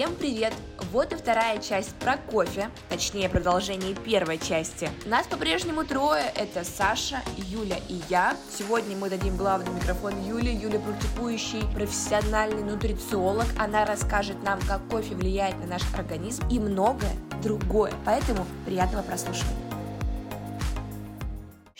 Всем привет! Вот и вторая часть про кофе, точнее продолжение первой части. Нас по-прежнему трое, это Саша, Юля и я. Сегодня мы дадим главный микрофон Юле. Юля практикующий профессиональный нутрициолог. Она расскажет нам, как кофе влияет на наш организм и многое другое. Поэтому приятного прослушивания.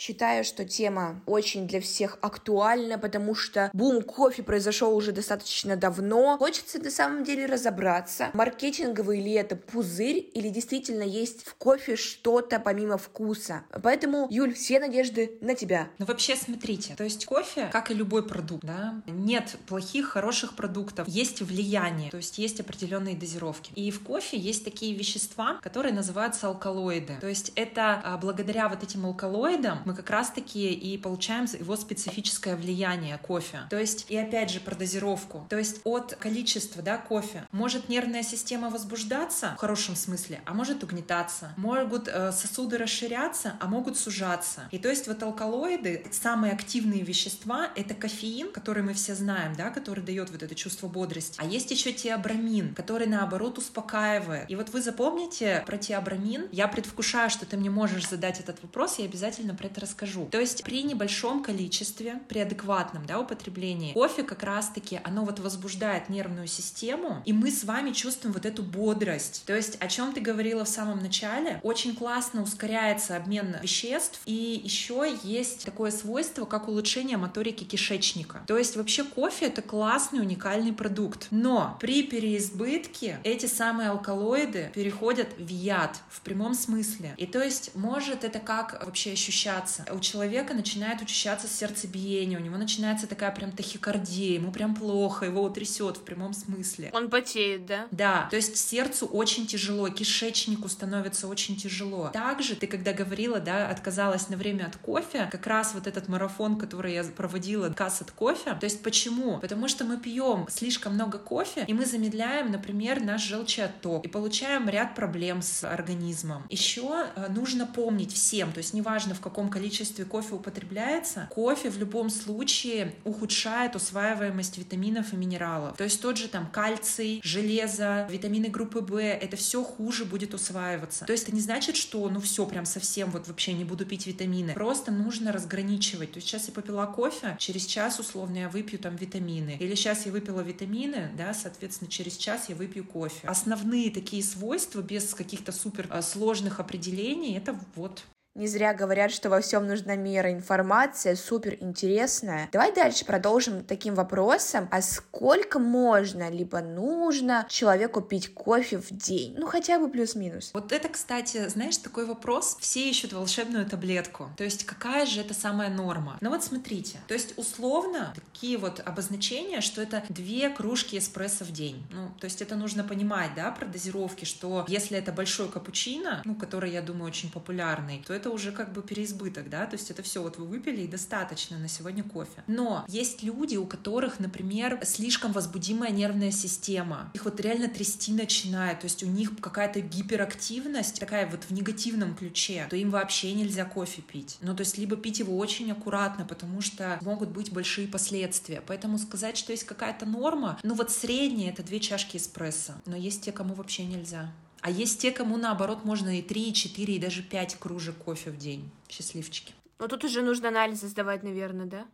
Считаю, что тема очень для всех актуальна, потому что бум кофе произошел уже достаточно давно. Хочется на самом деле разобраться, маркетинговый ли это пузырь или действительно есть в кофе что-то помимо вкуса. Поэтому, Юль, все надежды на тебя. Ну вообще смотрите, то есть кофе, как и любой продукт, да, нет плохих, хороших продуктов, есть влияние, то есть есть определенные дозировки. И в кофе есть такие вещества, которые называются алкалоиды. То есть это а, благодаря вот этим алкалоидам мы как раз-таки и получаем его специфическое влияние кофе. То есть, и опять же про дозировку. То есть от количества да, кофе может нервная система возбуждаться в хорошем смысле, а может угнетаться. Могут э, сосуды расширяться, а могут сужаться. И то есть вот алкалоиды, самые активные вещества, это кофеин, который мы все знаем, да, который дает вот это чувство бодрости. А есть еще теобрамин, который наоборот успокаивает. И вот вы запомните про теобрамин. Я предвкушаю, что ты мне можешь задать этот вопрос, я обязательно про это расскажу. То есть при небольшом количестве, при адекватном да, употреблении, кофе как раз-таки, оно вот возбуждает нервную систему, и мы с вами чувствуем вот эту бодрость. То есть о чем ты говорила в самом начале, очень классно ускоряется обмен веществ, и еще есть такое свойство, как улучшение моторики кишечника. То есть вообще кофе это классный, уникальный продукт. Но при переизбытке эти самые алкалоиды переходят в яд в прямом смысле. И то есть может это как вообще ощущаться учащаться. У человека начинает учащаться сердцебиение, у него начинается такая прям тахикардия, ему прям плохо, его трясет в прямом смысле. Он потеет, да? Да, то есть сердцу очень тяжело, кишечнику становится очень тяжело. Также ты, когда говорила, да, отказалась на время от кофе, как раз вот этот марафон, который я проводила, касс от кофе, то есть почему? Потому что мы пьем слишком много кофе, и мы замедляем, например, наш желчеотток, и получаем ряд проблем с организмом. Еще э, нужно помнить всем, то есть неважно в каком количестве количестве кофе употребляется, кофе в любом случае ухудшает усваиваемость витаминов и минералов. То есть тот же там кальций, железо, витамины группы В, это все хуже будет усваиваться. То есть это не значит, что ну все прям совсем вот вообще не буду пить витамины. Просто нужно разграничивать. То есть сейчас я попила кофе, через час условно я выпью там витамины. Или сейчас я выпила витамины, да, соответственно, через час я выпью кофе. Основные такие свойства без каких-то супер а, сложных определений, это вот не зря говорят, что во всем нужна мера. Информация супер интересная. Давай дальше продолжим таким вопросом. А сколько можно, либо нужно человеку пить кофе в день? Ну, хотя бы плюс-минус. Вот это, кстати, знаешь, такой вопрос. Все ищут волшебную таблетку. То есть, какая же это самая норма? Ну вот смотрите. То есть, условно, такие вот обозначения, что это две кружки эспрессо в день. Ну, то есть, это нужно понимать, да, про дозировки, что если это большой капучино, ну, который, я думаю, очень популярный, то это уже как бы переизбыток, да, то есть это все вот вы выпили и достаточно на сегодня кофе. Но есть люди, у которых, например, слишком возбудимая нервная система, их вот реально трясти начинает, то есть у них какая-то гиперактивность, такая вот в негативном ключе, то им вообще нельзя кофе пить. Ну, то есть либо пить его очень аккуратно, потому что могут быть большие последствия. Поэтому сказать, что есть какая-то норма, ну вот средняя это две чашки эспрессо, но есть те, кому вообще нельзя. А есть те, кому наоборот можно и 3, и 4, и даже 5 кружек кофе в день. Счастливчики. Но тут уже нужно анализы сдавать, наверное, да?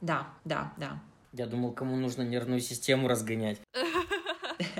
Да, да, да. Я думал, кому нужно нервную систему разгонять.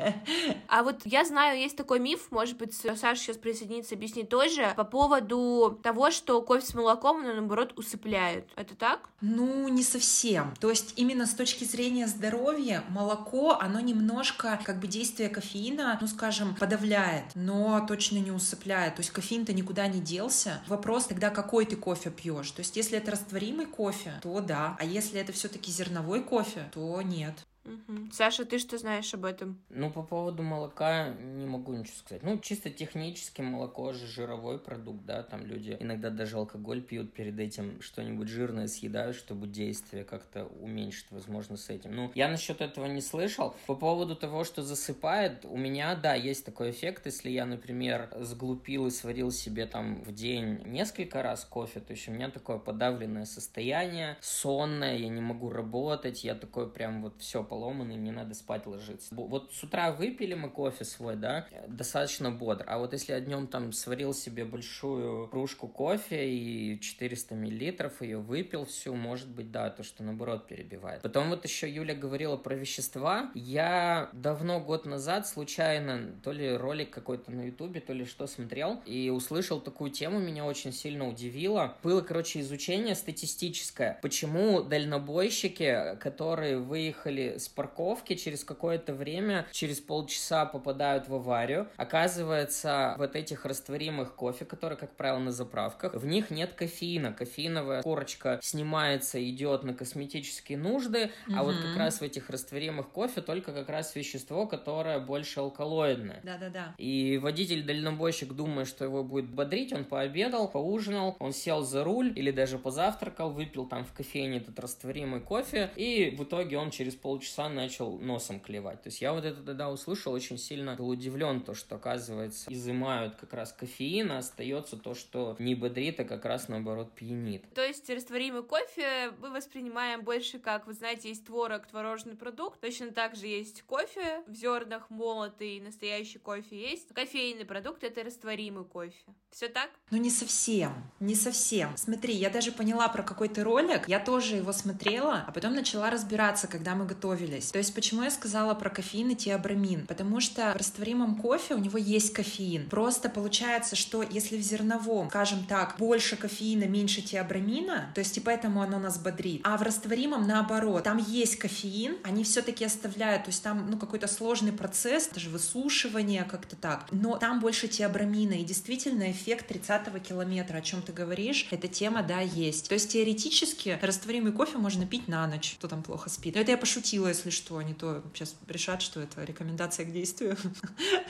А вот я знаю, есть такой миф, может быть, Саша сейчас присоединится, объяснит тоже, по поводу того, что кофе с молоком, наоборот, усыпляет. Это так? Ну, не совсем. То есть именно с точки зрения здоровья молоко, оно немножко, как бы, действие кофеина, ну, скажем, подавляет, но точно не усыпляет. То есть кофеин-то никуда не делся. Вопрос тогда, какой ты кофе пьешь. То есть если это растворимый кофе, то да. А если это все-таки зерновой кофе, то нет. Угу. Саша, ты что знаешь об этом? Ну, по поводу молока не могу ничего сказать. Ну, чисто технически молоко же жировой продукт, да, там люди иногда даже алкоголь пьют перед этим, что-нибудь жирное съедают, чтобы действие как-то уменьшить, возможно, с этим. Ну, я насчет этого не слышал. По поводу того, что засыпает, у меня, да, есть такой эффект, если я, например, сглупил и сварил себе там в день несколько раз кофе, то есть у меня такое подавленное состояние, сонное, я не могу работать, я такой прям вот все поломанный, мне надо спать ложиться. Вот с утра выпили мы кофе свой, да, достаточно бодр. А вот если я днем там сварил себе большую кружку кофе и 400 миллилитров ее выпил всю, может быть, да, то, что наоборот перебивает. Потом вот еще Юля говорила про вещества. Я давно, год назад, случайно, то ли ролик какой-то на ютубе, то ли что смотрел, и услышал такую тему, меня очень сильно удивило. Было, короче, изучение статистическое, почему дальнобойщики, которые выехали с парковки, через какое-то время, через полчаса попадают в аварию. Оказывается, вот этих растворимых кофе, которые, как правило, на заправках, в них нет кофеина. Кофеиновая корочка снимается, идет на косметические нужды, mm-hmm. а вот как раз в этих растворимых кофе только как раз вещество, которое больше алкалоидное. Да-да-да. И водитель-дальнобойщик, думая, что его будет бодрить, он пообедал, поужинал, он сел за руль или даже позавтракал, выпил там в кофейне этот растворимый кофе, и в итоге он через полчаса начал носом клевать. То есть я вот это тогда услышал, очень сильно был удивлен, то, что, оказывается, изымают как раз кофеин, а остается то, что не бодрит, а как раз наоборот пьянит. То есть растворимый кофе мы воспринимаем больше как, вы знаете, есть творог, творожный продукт, точно так же есть кофе в зернах, молотый, настоящий кофе есть. Кофейный продукт — это растворимый кофе. Все так? Ну, не совсем, не совсем. Смотри, я даже поняла про какой-то ролик, я тоже его смотрела, а потом начала разбираться, когда мы готовились. То есть, почему я сказала про кофеин и теобрамин? Потому что в растворимом кофе у него есть кофеин. Просто получается, что если в зерновом, скажем так, больше кофеина, меньше теобрамина, то есть и поэтому оно нас бодрит. А в растворимом наоборот, там есть кофеин, они все-таки оставляют, то есть там ну какой-то сложный процесс, даже высушивание как-то так, но там больше теобрамина, и действительно эффект 30 километра, о чем ты говоришь, эта тема, да, есть. То есть теоретически растворимый кофе можно пить на ночь, кто там плохо спит. Но это я пошутила, если что, не то сейчас решат, что это рекомендация к действию.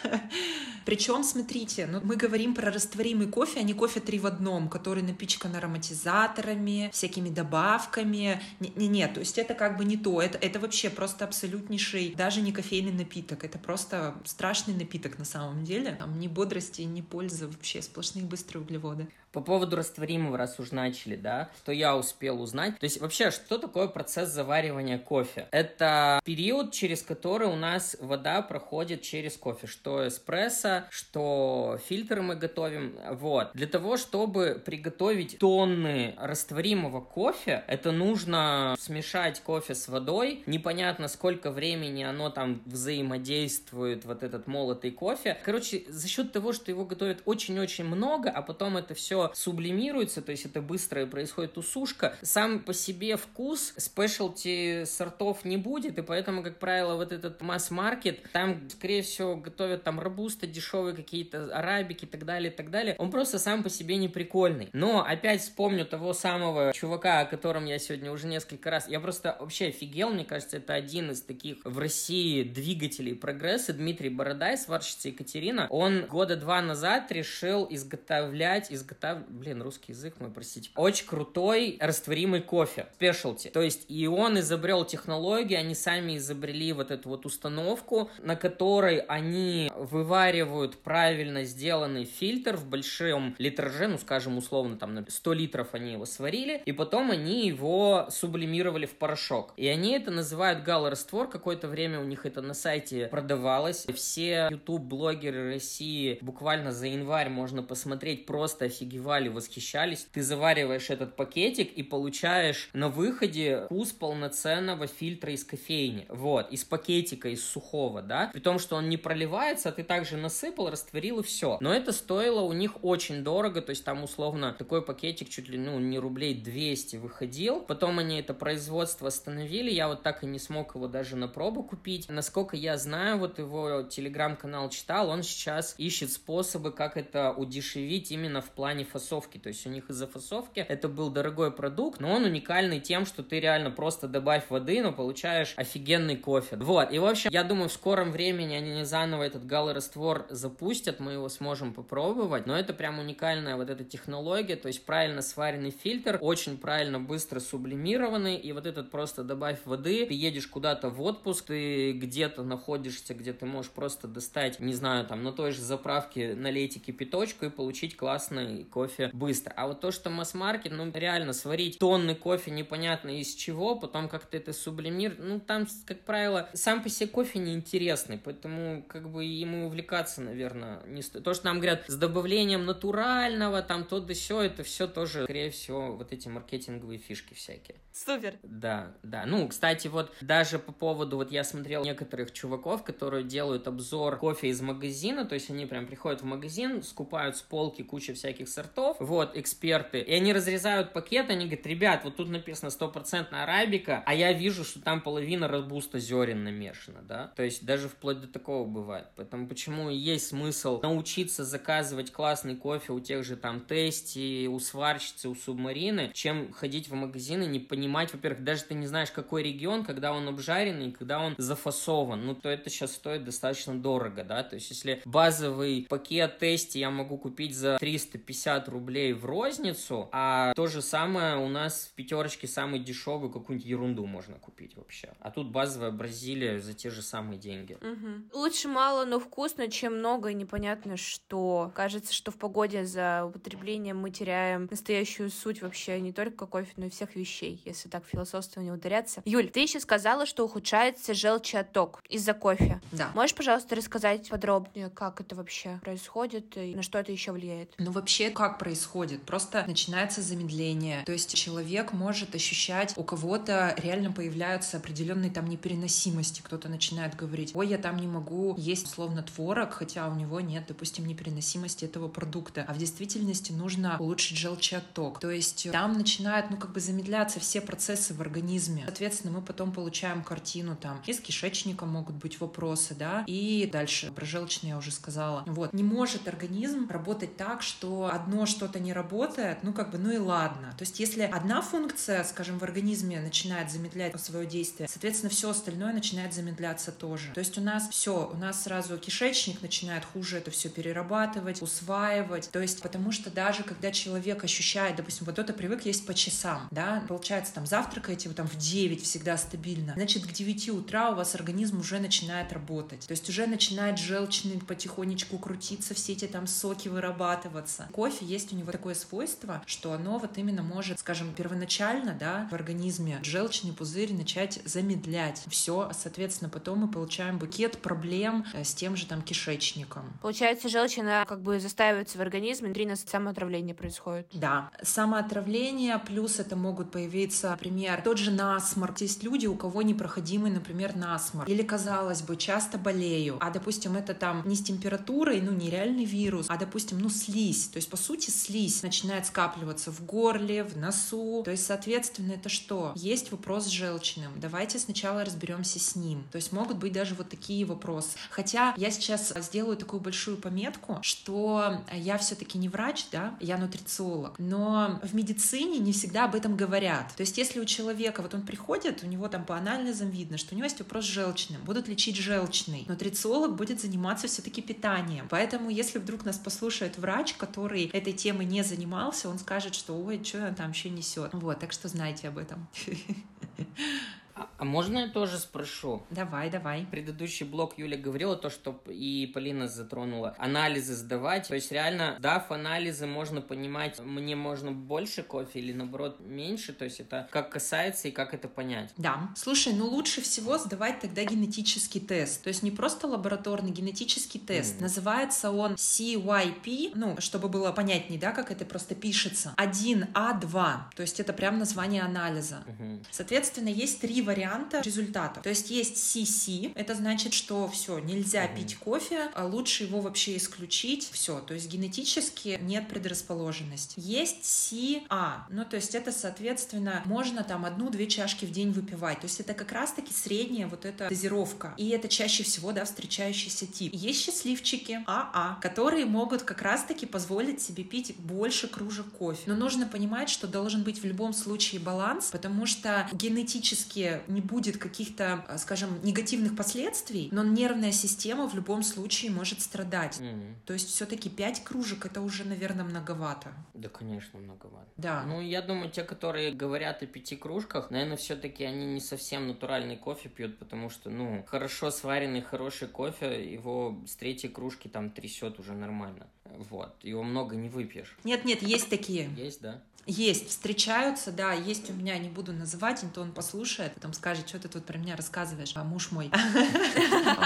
Причем, смотрите, ну, мы говорим про растворимый кофе, а не кофе три в одном, который напичкан ароматизаторами, всякими добавками. Не-не, то есть это как бы не то. Это, это вообще просто абсолютнейший, даже не кофейный напиток. Это просто страшный напиток на самом деле. Там ни бодрости, ни пользы вообще, сплошные быстрые углеводы. По поводу растворимого, раз уж начали, да, что я успел узнать. То есть вообще, что такое процесс заваривания кофе? Это период, через который у нас вода проходит через кофе. Что эспрессо, что фильтры мы готовим. Вот. Для того, чтобы приготовить тонны растворимого кофе, это нужно смешать кофе с водой. Непонятно, сколько времени оно там взаимодействует, вот этот молотый кофе. Короче, за счет того, что его готовят очень-очень много, а потом это все сублимируется, то есть это быстрая происходит усушка. Сам по себе вкус спешлти сортов не будет, и поэтому, как правило, вот этот масс-маркет, там, скорее всего, готовят там робусты дешевые какие-то, арабики и так далее, и так далее. Он просто сам по себе не прикольный. Но опять вспомню того самого чувака, о котором я сегодня уже несколько раз... Я просто вообще офигел, мне кажется, это один из таких в России двигателей прогресса, Дмитрий Бородай, сварщица Екатерина. Он года два назад решил изготовлять, изготавливать блин, русский язык мой, простите, очень крутой растворимый кофе, спешлти. То есть и он изобрел технологию, они сами изобрели вот эту вот установку, на которой они вываривают правильно сделанный фильтр в большом литраже, ну, скажем, условно, там, на 100 литров они его сварили, и потом они его сублимировали в порошок. И они это называют галлораствор, какое-то время у них это на сайте продавалось. Все YouTube-блогеры России буквально за январь можно посмотреть просто офигевали, восхищались. Ты завариваешь этот пакетик и получаешь на выходе вкус полноценного фильтра из кофейни. Вот, из пакетика, из сухого, да. При том, что он не проливается, а ты также насыпал, растворил и все. Но это стоило у них очень дорого, то есть там условно такой пакетик чуть ли, ну, не рублей 200 выходил. Потом они это производство остановили, я вот так и не смог его даже на пробу купить. Насколько я знаю, вот его телеграм-канал читал, он сейчас ищет способы, как это удешевить именно в плане фасовки. То есть у них из-за фасовки это был дорогой продукт, но он уникальный тем, что ты реально просто добавь воды, но получаешь офигенный кофе. Вот. И, в общем, я думаю, в скором времени они заново этот галлораствор запустят, мы его сможем попробовать. Но это прям уникальная вот эта технология, то есть правильно сваренный фильтр, очень правильно быстро сублимированный, и вот этот просто добавь воды, ты едешь куда-то в отпуск, ты где-то находишься, где ты можешь просто достать, не знаю, там на той же заправке налейте кипяточку и получить классный кофе быстро. А вот то, что масс-маркет, ну, реально сварить тонны кофе непонятно из чего, потом как-то это сублимир, ну, ну, там, как правило, сам по себе кофе неинтересный, поэтому, как бы, ему увлекаться, наверное, не стоит. То, что нам говорят, с добавлением натурального, там, то да все, это все тоже, скорее всего, вот эти маркетинговые фишки всякие. Супер. Да, да. Ну, кстати, вот даже по поводу, вот я смотрел некоторых чуваков, которые делают обзор кофе из магазина, то есть они прям приходят в магазин, скупают с полки кучу всяких сортов, вот, эксперты, и они разрезают пакет, они говорят, ребят, вот тут написано стопроцентная арабика, а я вижу, что там половина робуста зерен намешана, да, то есть даже вплоть до такого бывает, поэтому почему есть смысл научиться заказывать классный кофе у тех же там Тести, у сварщицы, у субмарины, чем ходить в магазин и не понимать, во-первых, даже ты не знаешь, какой регион, когда он обжаренный, когда он зафасован, ну, то это сейчас стоит достаточно дорого, да, то есть если базовый пакет Тести я могу купить за 350 рублей в розницу, а то же самое у нас в пятерочке самый дешевый какую-нибудь ерунду можно купить вообще. А тут базовая Бразилия за те же самые деньги. Угу. Лучше мало, но вкусно, чем много и непонятно что. Кажется, что в погоде за употреблением мы теряем настоящую суть вообще не только кофе, но и всех вещей, если так философство не ударяться. Юль, ты еще сказала, что ухудшается желчеоток из-за кофе. Да. Можешь, пожалуйста, рассказать подробнее, как это вообще происходит и на что это еще влияет? Ну, вообще, как происходит? Просто начинается замедление. То есть человек может ощущать, у кого-то реально появляются определенные там непереносимости. Кто-то начинает говорить, ой, я там не могу есть условно творог, хотя у него нет, допустим, непереносимости этого продукта. А в действительности нужно улучшить желчеотток. То есть там начинают, ну, как бы замедляться все процессы в организме. Соответственно, мы потом получаем картину там. Из кишечника могут быть вопросы, да, и дальше про желчные я уже сказала. Вот. Не может организм работать так, что одно что-то не работает, ну, как бы, ну и ладно. То есть если одна функция, скажем, в организме начинает замедлять свое действие, соответственно, все остальное начинает замедляться тоже. То есть у нас все, у нас сразу кишечник начинает хуже это все перерабатывать, усваивать. То есть потому что даже когда человек ощущает, допустим, вот кто-то привык есть по часам, да, получается, там завтракаете вы там в 9 всегда стабильно, значит, к 9 утра у вас организм уже начинает работать. То есть уже начинает желчный потихонечку крутиться, все эти там соки вырабатываться. Кофе есть у него такое свойство, что оно вот именно может, скажем, первоначально, да, в организме желчный пузырь начать замедлять все, соответственно, потом мы получаем букет проблем э, с тем же там кишечником. Получается, желчь, она как бы застаивается в организме, внутри нас самоотравление происходит. Да, самоотравление, плюс это могут появиться, например, тот же насморк. Есть люди, у кого непроходимый, например, насморк. Или, казалось бы, часто болею, а, допустим, это там не с температурой, ну, нереальный вирус, а, допустим, ну, слизь. То есть, по сути, слизь начинает скапливаться в горле, в носу. То есть, соответственно, это что? Есть вопрос с желчным. Давайте сначала разберемся с ним. То есть, могут быть даже вот такие вопросы. Хотя я сейчас сделаю такую большую пометку, что я все-таки не врач, да, я нутрициолог, но в медицине не всегда об этом говорят. То есть, если у человека, вот он приходит, у него там по анализам видно, что у него есть вопрос с желчным, будут лечить желчный. Нутрициолог будет заниматься все-таки питанием. Поэтому, если вдруг нас послушает врач, который этой темой не занимался, он скажет, что ой, что он там еще несет. Вот, так что знайте об этом. А, а можно я тоже спрошу? Давай, давай. Предыдущий блок Юля говорила то, что и Полина затронула. Анализы сдавать. То есть реально, дав анализы, можно понимать, мне можно больше кофе или наоборот меньше. То есть это как касается и как это понять. Да. Слушай, ну лучше всего сдавать тогда генетический тест. То есть не просто лабораторный генетический тест. Mm. Называется он CYP, ну, чтобы было понятнее, да, как это просто пишется. 1А2. То есть это прям название анализа. Mm-hmm. Соответственно, есть три варианта результатов. То есть есть CC, это значит, что все, нельзя mm-hmm. пить кофе, а лучше его вообще исключить. Все, то есть генетически нет предрасположенности. Есть CA, ну то есть это, соответственно, можно там одну-две чашки в день выпивать. То есть это как раз-таки средняя вот эта дозировка. И это чаще всего, да, встречающийся тип. Есть счастливчики АА, которые могут как раз-таки позволить себе пить больше кружек кофе. Но нужно понимать, что должен быть в любом случае баланс, потому что генетически не будет каких-то, э, скажем, негативных последствий, но нервная система в любом случае может страдать. Mm-hmm. То есть все-таки пять кружек это уже, наверное, многовато. Да, конечно, многовато. Да. Ну, я думаю, те, которые говорят о пяти кружках, наверное, все-таки они не совсем натуральный кофе пьют, потому что, ну, хорошо сваренный хороший кофе, его с третьей кружки там трясет уже нормально. Вот. Его много не выпьешь. Нет, нет, есть такие. Есть, да. Есть, встречаются, да, есть у меня, не буду называть, а то он послушает, потом скажет, что ты тут про меня рассказываешь, а муж мой.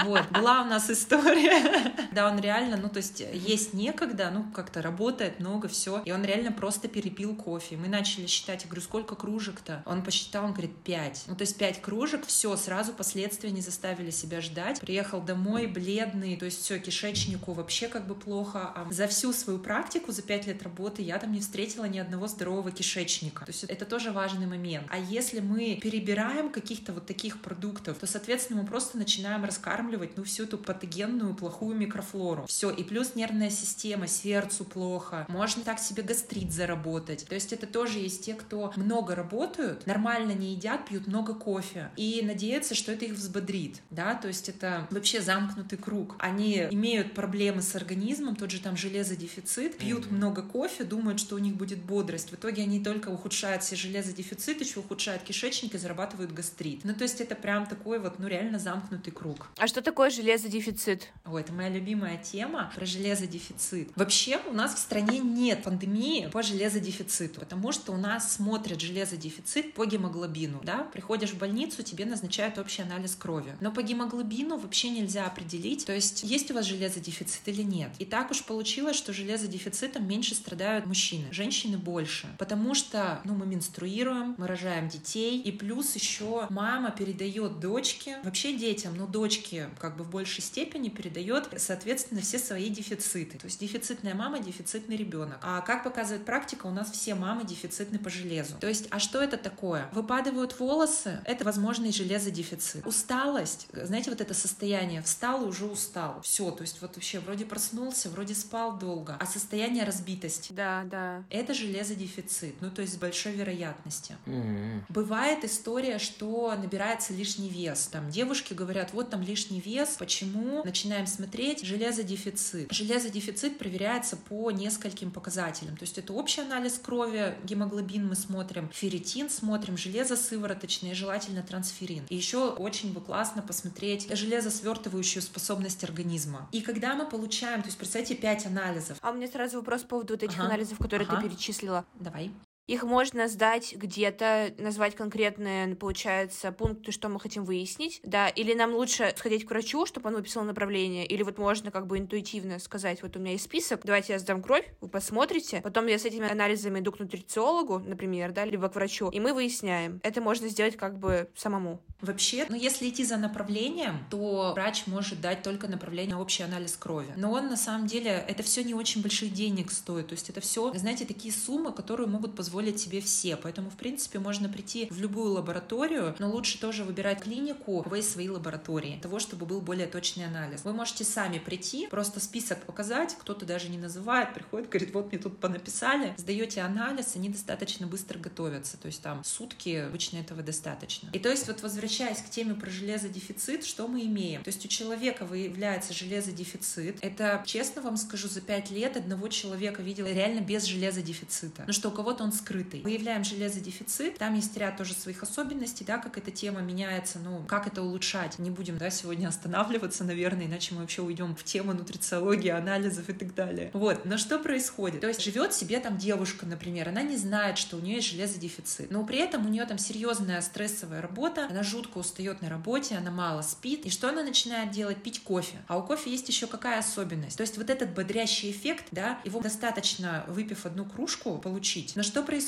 Вот, была у нас история. Да, он реально, ну, то есть есть некогда, ну, как-то работает много, все, и он реально просто перепил кофе. Мы начали считать, я говорю, сколько кружек-то? Он посчитал, он говорит, пять. Ну, то есть пять кружек, все, сразу последствия не заставили себя ждать. Приехал домой бледный, то есть все, кишечнику вообще как бы плохо. А за всю свою практику, за пять лет работы я там не встретила ни одного здорового кишечника. То есть это тоже важный момент. А если мы перебираем каких-то вот таких продуктов, то, соответственно, мы просто начинаем раскармливать, ну, всю эту патогенную плохую микрофлору. Все, и плюс нервная система, сердцу плохо, можно так себе гастрит заработать. То есть это тоже есть те, кто много работают, нормально не едят, пьют много кофе и надеются, что это их взбодрит, да, то есть это вообще замкнутый круг. Они имеют проблемы с организмом, тот же там железодефицит, пьют много кофе, думают, что у них будет бодрость. Итоге они только ухудшают себе железодефицит, еще ухудшают кишечник и зарабатывают гастрит. Ну, то есть это прям такой вот, ну, реально замкнутый круг. А что такое железодефицит? Ой, это моя любимая тема про железодефицит. Вообще у нас в стране нет пандемии по железодефициту, потому что у нас смотрят железодефицит по гемоглобину, да, приходишь в больницу, тебе назначают общий анализ крови. Но по гемоглобину вообще нельзя определить, то есть есть у вас железодефицит или нет. И так уж получилось, что железодефицитом меньше страдают мужчины, женщины больше, потому что, ну, мы менструируем, мы рожаем детей, и плюс еще мама передает дочке, вообще детям, но дочке как бы в большей степени передает, соответственно, все свои дефициты. То есть дефицитная мама, дефицитный ребенок. А как показывает практика, у нас все мамы дефицитны по железу. То есть, а что это такое? Выпадывают волосы, это возможный железодефицит. Усталость, знаете, вот это состояние, встал уже устал. Все, то есть вот вообще вроде проснулся, вроде спал долго, а состояние разбитости. Да, да. Это железодефицит, ну то есть с большой вероятностью. Mm-hmm. Бывает история, что набирается лишний вес. Там девушки говорят, вот там лишний вес, почему? Начинаем смотреть, железодефицит. Железодефицит проверяется по нескольким показателям. То есть это общий анализ крови, гемоглобин мы смотрим, ферритин смотрим, железо сывороточное, желательно трансферин. И еще очень бы классно посмотреть железосвертывающую способность организма. И когда мы получаем, то есть представьте 5 анализов. А у меня сразу вопрос по поводу вот этих ага. анализов, которые ага. ты перечислила. Давай. Их можно сдать где-то, назвать конкретные, получается, пункты, что мы хотим выяснить, да, или нам лучше сходить к врачу, чтобы он выписал направление, или вот можно как бы интуитивно сказать, вот у меня есть список, давайте я сдам кровь, вы посмотрите, потом я с этими анализами иду к нутрициологу, например, да, либо к врачу, и мы выясняем. Это можно сделать как бы самому. Вообще, ну если идти за направлением, то врач может дать только направление на общий анализ крови. Но он на самом деле, это все не очень больших денег стоит. То есть это все, знаете, такие суммы, которые могут позволить себе все. Поэтому, в принципе, можно прийти в любую лабораторию, но лучше тоже выбирать клинику, есть свои лаборатории, для того, чтобы был более точный анализ. Вы можете сами прийти, просто список показать, кто-то даже не называет, приходит, говорит, вот мне тут понаписали, сдаете анализ, они достаточно быстро готовятся. То есть там сутки обычно этого достаточно. И то есть вот возвращаясь к теме про железодефицит, что мы имеем? То есть у человека выявляется железодефицит. Это, честно вам скажу, за пять лет одного человека видела реально без железодефицита. Ну что у кого-то он скрытый. Выявляем железодефицит, там есть ряд тоже своих особенностей, да, как эта тема меняется, ну, как это улучшать. Не будем, да, сегодня останавливаться, наверное, иначе мы вообще уйдем в тему нутрициологии, анализов и так далее. Вот, но что происходит? То есть живет себе там девушка, например, она не знает, что у нее есть железодефицит, но при этом у нее там серьезная стрессовая работа, она жутко устает на работе, она мало спит. И что она начинает делать? Пить кофе. А у кофе есть еще какая особенность? То есть вот этот бодрящий эффект, да, его достаточно, выпив одну кружку, получить. Но что происходит?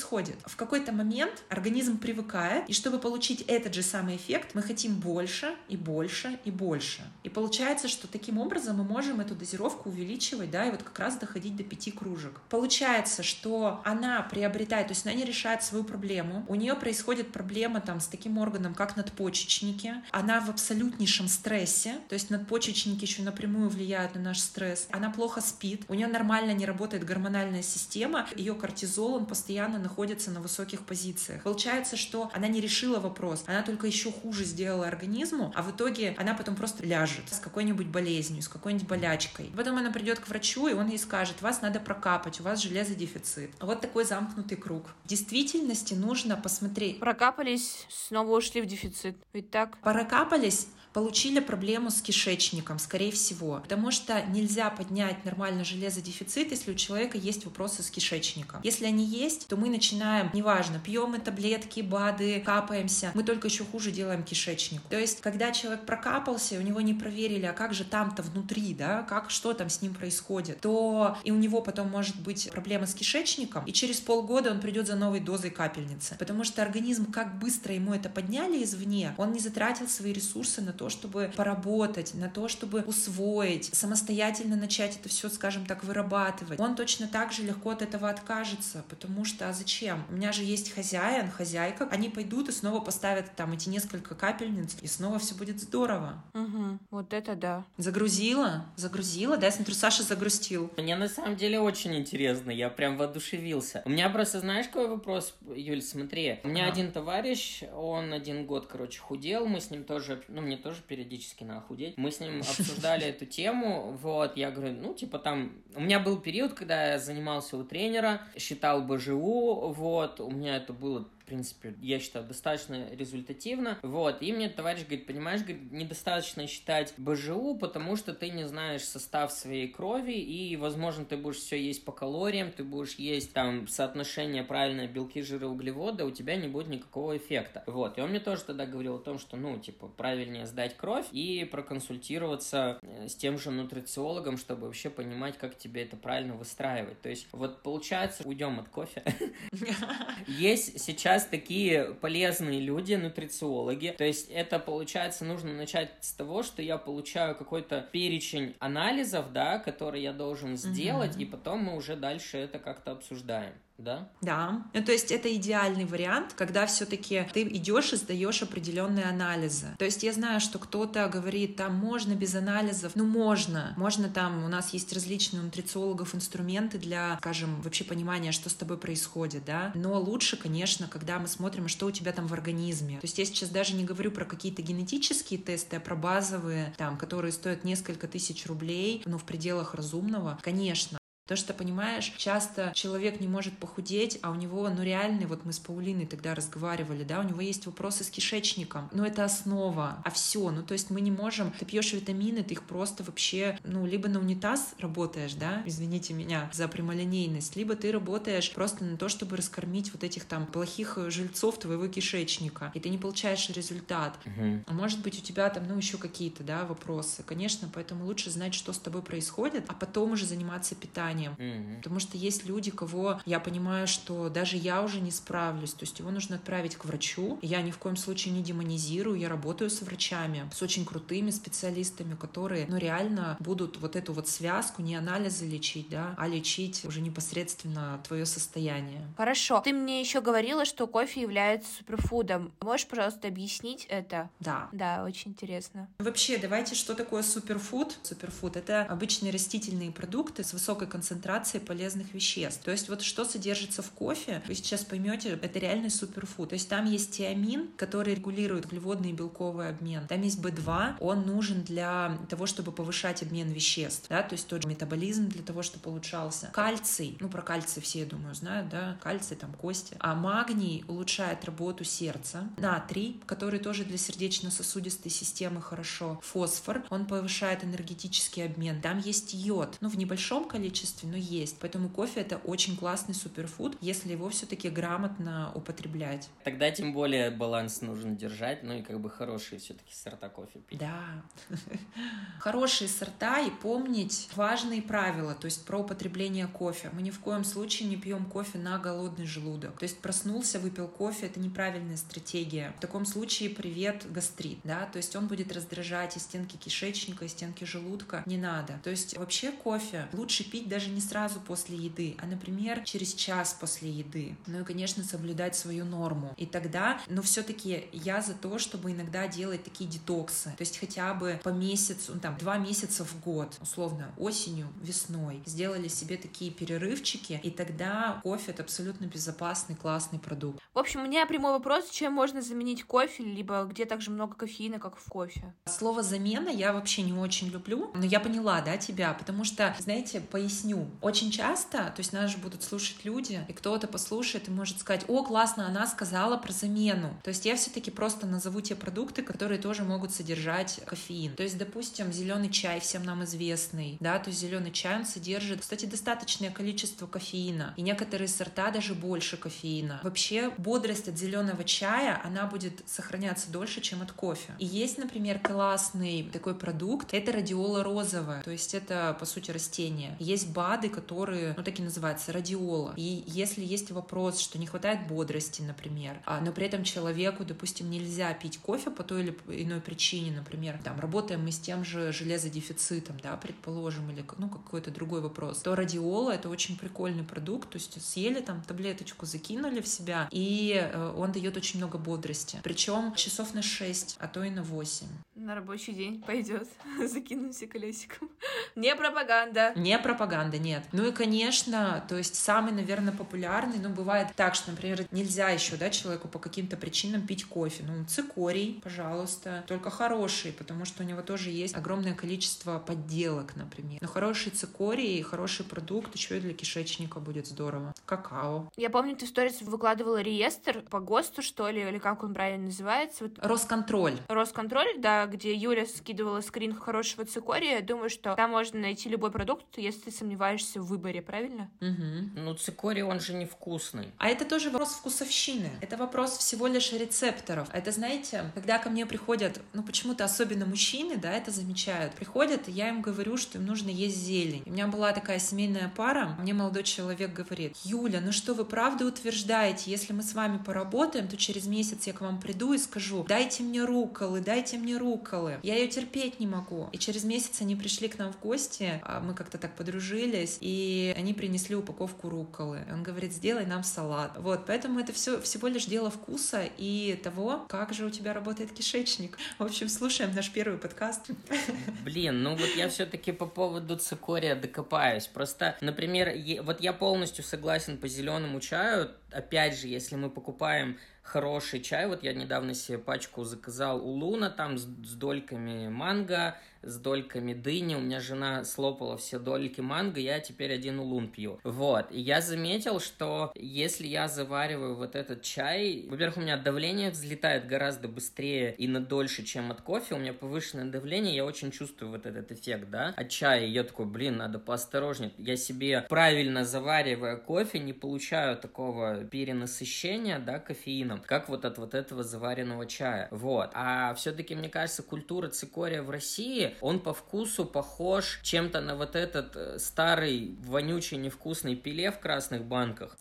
В какой-то момент организм привыкает, и чтобы получить этот же самый эффект, мы хотим больше и больше и больше. И получается, что таким образом мы можем эту дозировку увеличивать, да, и вот как раз доходить до пяти кружек. Получается, что она приобретает, то есть она не решает свою проблему, у нее происходит проблема там с таким органом, как надпочечник, надпочечники. Она в абсолютнейшем стрессе, то есть надпочечники еще напрямую влияют на наш стресс. Она плохо спит, у нее нормально не работает гормональная система, ее кортизол, он постоянно находится на высоких позициях. Получается, что она не решила вопрос, она только еще хуже сделала организму, а в итоге она потом просто ляжет с какой-нибудь болезнью, с какой-нибудь болячкой. Потом она придет к врачу, и он ей скажет, вас надо прокапать, у вас железодефицит. Вот такой замкнутый круг. В действительности нужно посмотреть. Прокапались, снова ушли в дефицит. Ведь так? Прокапались, получили проблему с кишечником, скорее всего, потому что нельзя поднять нормально железодефицит, если у человека есть вопросы с кишечником. Если они есть, то мы начинаем, неважно, пьем мы таблетки, БАДы, капаемся, мы только еще хуже делаем кишечник. То есть, когда человек прокапался, у него не проверили, а как же там-то внутри, да, как, что там с ним происходит, то и у него потом может быть проблема с кишечником, и через полгода он придет за новой дозой капельницы. Потому что организм, как быстро ему это подняли извне, он не затратил свои ресурсы на то, чтобы поработать, на то, чтобы усвоить, самостоятельно начать это все, скажем так, вырабатывать. Он точно так же легко от этого откажется, потому что а зачем? У меня же есть хозяин, хозяйка, они пойдут и снова поставят там эти несколько капельниц, и снова все будет здорово. Угу, вот это да. Загрузила? Загрузила? Да, я смотрю, Саша загрустил. Мне на самом деле очень интересно, я прям воодушевился. У меня просто, знаешь, какой вопрос, Юль, смотри. У меня а. один товарищ, он один год, короче, худел, мы с ним тоже, ну, мне тоже периодически надо худеть. Мы с ним обсуждали эту тему, вот, я говорю, ну, типа там, у меня был период, когда я занимался у тренера, считал БЖУ, вот, у меня это было принципе, я считаю, достаточно результативно. Вот, и мне товарищ говорит, понимаешь, говорит, недостаточно считать БЖУ, потому что ты не знаешь состав своей крови, и, возможно, ты будешь все есть по калориям, ты будешь есть там соотношение правильное белки, жиры, углеводы, у тебя не будет никакого эффекта. Вот, и он мне тоже тогда говорил о том, что, ну, типа, правильнее сдать кровь и проконсультироваться э, с тем же нутрициологом, чтобы вообще понимать, как тебе это правильно выстраивать. То есть, вот получается, уйдем от кофе. Есть сейчас сейчас такие полезные люди, нутрициологи. То есть это, получается, нужно начать с того, что я получаю какой-то перечень анализов, да, который я должен сделать, угу. и потом мы уже дальше это как-то обсуждаем да? Да. Ну, то есть это идеальный вариант, когда все-таки ты идешь и сдаешь определенные анализы. То есть я знаю, что кто-то говорит, там можно без анализов. Ну, можно. Можно там, у нас есть различные у нутрициологов инструменты для, скажем, вообще понимания, что с тобой происходит, да. Но лучше, конечно, когда мы смотрим, что у тебя там в организме. То есть я сейчас даже не говорю про какие-то генетические тесты, а про базовые, там, которые стоят несколько тысяч рублей, но в пределах разумного. Конечно, то, что, понимаешь, часто человек не может похудеть, а у него, ну, реальный, вот мы с Паулиной тогда разговаривали, да, у него есть вопросы с кишечником, но это основа, а все, ну, то есть мы не можем, ты пьешь витамины, ты их просто вообще, ну, либо на унитаз работаешь, да, извините меня за прямолинейность, либо ты работаешь просто на то, чтобы раскормить вот этих там плохих жильцов твоего кишечника, и ты не получаешь результат. Угу. А может быть, у тебя там, ну, еще какие-то, да, вопросы. Конечно, поэтому лучше знать, что с тобой происходит, а потом уже заниматься питанием питанием. Mm-hmm. Потому что есть люди, кого я понимаю, что даже я уже не справлюсь. То есть его нужно отправить к врачу. Я ни в коем случае не демонизирую. Я работаю с врачами, с очень крутыми специалистами, которые, ну, реально будут вот эту вот связку, не анализы лечить, да, а лечить уже непосредственно твое состояние. Хорошо. Ты мне еще говорила, что кофе является суперфудом. Можешь, пожалуйста, объяснить это? Да. Да, очень интересно. Вообще, давайте, что такое суперфуд? Суперфуд — это обычные растительные продукты с высокой концентрацией концентрации полезных веществ. То есть вот что содержится в кофе, вы сейчас поймете, это реальный суперфуд. То есть там есть тиамин, который регулирует углеводный и белковый обмен. Там есть B2, он нужен для того, чтобы повышать обмен веществ, да, то есть тот же метаболизм для того, чтобы улучшался. Кальций, ну про кальций все, я думаю, знают, да, кальций, там кости. А магний улучшает работу сердца. Натрий, который тоже для сердечно-сосудистой системы хорошо. Фосфор, он повышает энергетический обмен. Там есть йод, ну в небольшом количестве, количестве, но есть. Поэтому кофе это очень классный суперфуд, если его все-таки грамотно употреблять. Тогда тем более баланс нужно держать, ну и как бы хорошие все-таки сорта кофе пить. Да. Хорошие сорта и помнить важные правила, то есть про употребление кофе. Мы ни в коем случае не пьем кофе на голодный желудок. То есть проснулся, выпил кофе, это неправильная стратегия. В таком случае привет гастрит, да, то есть он будет раздражать и стенки кишечника, и стенки желудка. Не надо. То есть вообще кофе лучше пить даже даже не сразу после еды, а, например, через час после еды. Ну и, конечно, соблюдать свою норму. И тогда, но все-таки я за то, чтобы иногда делать такие детоксы. То есть хотя бы по месяцу, ну, там, два месяца в год, условно, осенью, весной, сделали себе такие перерывчики, и тогда кофе — это абсолютно безопасный, классный продукт. В общем, у меня прямой вопрос, чем можно заменить кофе, либо где так же много кофеина, как в кофе? Слово «замена» я вообще не очень люблю, но я поняла, да, тебя, потому что, знаете, поясню, поясню. Очень часто, то есть нас же будут слушать люди, и кто-то послушает и может сказать, о, классно, она сказала про замену. То есть я все-таки просто назову те продукты, которые тоже могут содержать кофеин. То есть, допустим, зеленый чай всем нам известный, да, то есть зеленый чай он содержит, кстати, достаточное количество кофеина, и некоторые сорта даже больше кофеина. Вообще бодрость от зеленого чая, она будет сохраняться дольше, чем от кофе. И есть, например, классный такой продукт, это радиола розовая, то есть это, по сути, растение. Есть БАДы, которые, ну, так и называются, радиола. И если есть вопрос, что не хватает бодрости, например, а, но при этом человеку, допустим, нельзя пить кофе по той или иной причине, например, там, работаем мы с тем же железодефицитом, да, предположим, или, ну, какой-то другой вопрос, то радиола — это очень прикольный продукт, то есть съели там таблеточку, закинули в себя, и э, он дает очень много бодрости. Причем часов на 6, а то и на 8. На рабочий день пойдет. Закинемся колесиком. Не пропаганда. Не пропаганда, нет. Ну и, конечно, то есть самый, наверное, популярный, ну, бывает так, что, например, нельзя еще, да, человеку по каким-то причинам пить кофе. Ну, цикорий, пожалуйста, только хороший, потому что у него тоже есть огромное количество подделок, например. Но хороший цикорий и хороший продукт еще и для кишечника будет здорово. Какао. Я помню, ты в сторис выкладывала реестр по ГОСТу, что ли, или как он правильно называется. Вот... Росконтроль. Росконтроль, да, где Юля скидывала скрин хорошего цикория. Я думаю, что там можно найти любой продукт, если ты сомневаешься в выборе, правильно? Угу. Ну, цикорий, он же невкусный. А это тоже вопрос вкусовщины. Это вопрос всего лишь рецепторов. Это, знаете, когда ко мне приходят, ну, почему-то особенно мужчины, да, это замечают. Приходят, и я им говорю, что им нужно есть зелень. У меня была такая семейная пара, мне молодой человек говорит, Юля, ну что вы правда утверждаете, если мы с вами поработаем, то через месяц я к вам приду и скажу, дайте мне руколы, дайте мне руколы. Я ее терпеть не могу. И через месяц они пришли к нам в гости, а мы как-то так подружились, и они принесли упаковку руколы. Он говорит, сделай нам салат. Вот, поэтому это все всего лишь дело вкуса и того, как же у тебя работает кишечник. В общем, слушаем наш первый подкаст. Блин, ну вот я все-таки по поводу цикория докопаюсь. Просто, например, вот я полностью согласен по зеленому чаю. Опять же, если мы покупаем хороший чай. Вот я недавно себе пачку заказал у Луна там с, с дольками манго, с дольками дыни. У меня жена слопала все дольки манго, я теперь один улун пью. Вот. И я заметил, что если я завариваю вот этот чай, во-первых, у меня давление взлетает гораздо быстрее и на дольше, чем от кофе. У меня повышенное давление, я очень чувствую вот этот эффект, да, от чая. Я такой, блин, надо поосторожнее. Я себе правильно заваривая кофе не получаю такого перенасыщения, да, кофеином, как вот от вот этого заваренного чая. Вот. А все-таки, мне кажется, культура цикория в России он по вкусу похож чем-то на вот этот э, старый, вонючий, невкусный пиле в красных банках.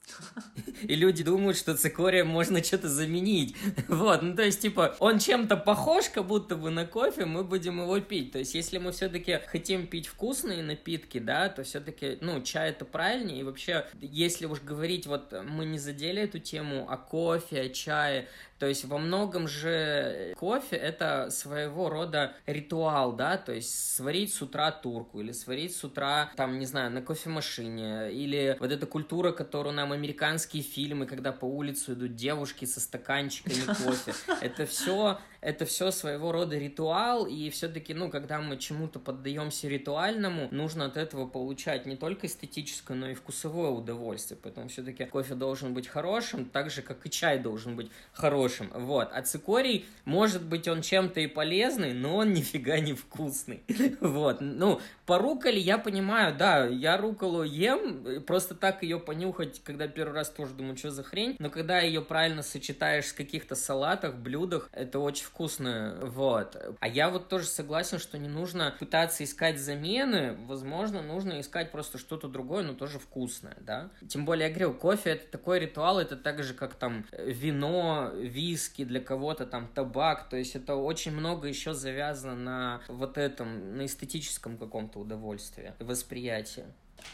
И люди думают, что цикория можно что-то заменить. Вот, ну то есть, типа, он чем-то похож, как будто бы на кофе, мы будем его пить. То есть, если мы все-таки хотим пить вкусные напитки, да, то все-таки, ну, чай это правильнее. И вообще, если уж говорить, вот мы не задели эту тему о кофе, о чае, то есть во многом же кофе это своего рода ритуал, да, то есть сварить с утра турку или сварить с утра, там, не знаю, на кофемашине, или вот эта культура, которую нам американские фильмы, когда по улице идут девушки со стаканчиками кофе, это все это все своего рода ритуал, и все-таки, ну, когда мы чему-то поддаемся ритуальному, нужно от этого получать не только эстетическое, но и вкусовое удовольствие. Поэтому все-таки кофе должен быть хорошим, так же, как и чай должен быть хорошим. Вот. А цикорий, может быть, он чем-то и полезный, но он нифига не вкусный. Вот. Ну, по руколе я понимаю, да, я руколу ем, просто так ее понюхать, когда первый раз тоже думаю, что за хрень, но когда ее правильно сочетаешь с каких-то салатах, блюдах, это очень вкусно, вот. А я вот тоже согласен, что не нужно пытаться искать замены, возможно, нужно искать просто что-то другое, но тоже вкусное, да. Тем более, я говорю, кофе это такой ритуал, это так же, как там вино, виски, для кого-то там табак, то есть это очень много еще завязано на вот этом, на эстетическом каком-то удовольствии, восприятии.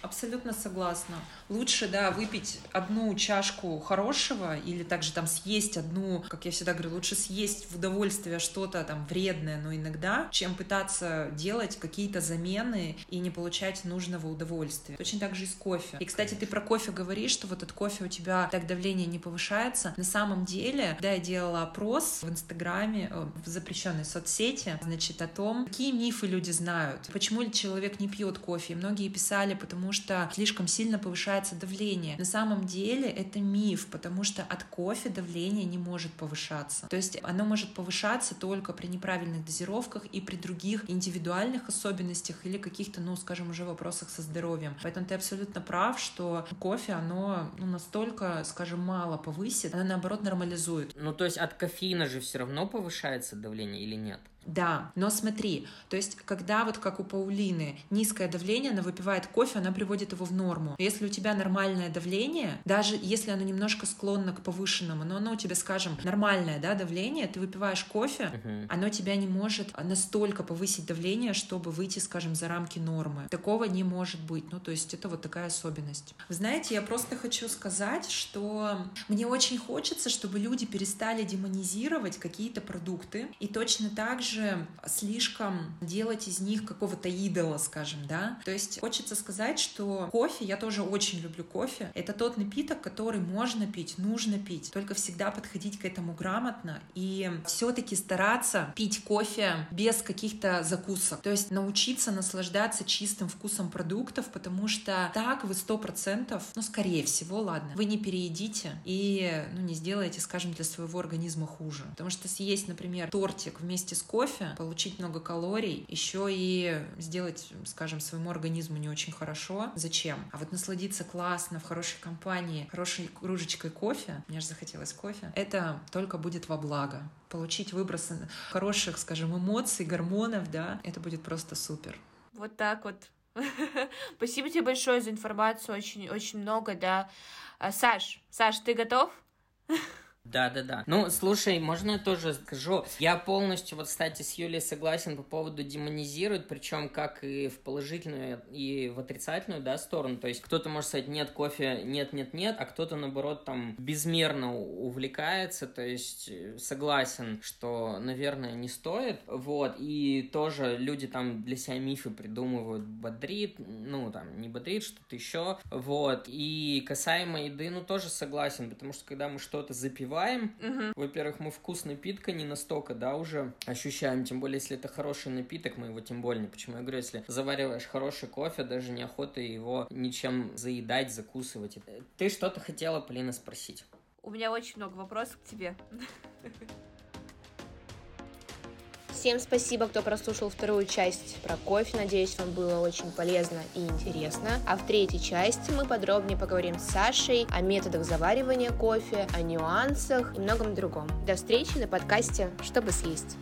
Абсолютно согласна. Лучше, да, выпить одну чашку хорошего или также там съесть одну, как я всегда говорю, лучше съесть в удовольствие что-то там вредное, но иногда, чем пытаться делать какие-то замены и не получать нужного удовольствия. Точно так же и с кофе. И, кстати, ты про кофе говоришь, что вот от кофе у тебя так давление не повышается. На самом деле, когда я делала опрос в Инстаграме, э, в запрещенной соцсети, значит, о том, какие мифы люди знают, почему человек не пьет кофе. И многие писали, потому потому что слишком сильно повышается давление. На самом деле это миф, потому что от кофе давление не может повышаться. То есть оно может повышаться только при неправильных дозировках и при других индивидуальных особенностях или каких-то, ну, скажем, уже вопросах со здоровьем. Поэтому ты абсолютно прав, что кофе, оно ну, настолько, скажем, мало повысит, оно наоборот нормализует. Ну, то есть от кофеина же все равно повышается давление или нет? Да, но смотри, то есть, когда вот как у Паулины низкое давление, она выпивает кофе, она приводит его в норму. Если у тебя нормальное давление, даже если оно немножко склонно к повышенному, но оно у тебя, скажем, нормальное да, давление, ты выпиваешь кофе, uh-huh. оно тебя не может настолько повысить давление, чтобы выйти, скажем, за рамки нормы. Такого не может быть. Ну, то есть это вот такая особенность. Вы знаете, я просто хочу сказать, что мне очень хочется, чтобы люди перестали демонизировать какие-то продукты и точно так же также слишком делать из них какого-то идола, скажем, да. То есть хочется сказать, что кофе, я тоже очень люблю кофе, это тот напиток, который можно пить, нужно пить, только всегда подходить к этому грамотно и все-таки стараться пить кофе без каких-то закусок. То есть научиться наслаждаться чистым вкусом продуктов, потому что так вы сто процентов, ну, скорее всего, ладно, вы не переедите и, ну, не сделаете, скажем, для своего организма хуже. Потому что съесть, например, тортик вместе с кофе, кофе, получить много калорий, еще и сделать, скажем, своему организму не очень хорошо. Зачем? А вот насладиться классно в хорошей компании, хорошей кружечкой кофе, мне же захотелось кофе, это только будет во благо. Получить выбросы хороших, скажем, эмоций, гормонов, да, это будет просто супер. Вот так вот. Спасибо тебе большое за информацию, очень, очень много, да. А, Саш, Саш, ты готов? Да, да, да. Ну, слушай, можно я тоже скажу? Я полностью, вот, кстати, с Юлей согласен по поводу демонизируют, причем как и в положительную, и в отрицательную, да, сторону. То есть кто-то может сказать, нет, кофе, нет, нет, нет, а кто-то, наоборот, там безмерно увлекается, то есть э, согласен, что, наверное, не стоит, вот, и тоже люди там для себя мифы придумывают, бодрит, ну, там, не бодрит, что-то еще, вот, и касаемо еды, ну, тоже согласен, потому что когда мы что-то запиваем, выпиваем, угу. во-первых, мы вкус напитка не настолько, да, уже ощущаем, тем более, если это хороший напиток, мы его тем более. Почему я говорю, если завариваешь хороший кофе, даже неохота его ничем заедать, закусывать. Ты что-то хотела, Полина, спросить? У меня очень много вопросов к тебе. Всем спасибо, кто прослушал вторую часть про кофе. Надеюсь, вам было очень полезно и интересно. А в третьей части мы подробнее поговорим с Сашей о методах заваривания кофе, о нюансах и многом другом. До встречи на подкасте «Чтобы съесть».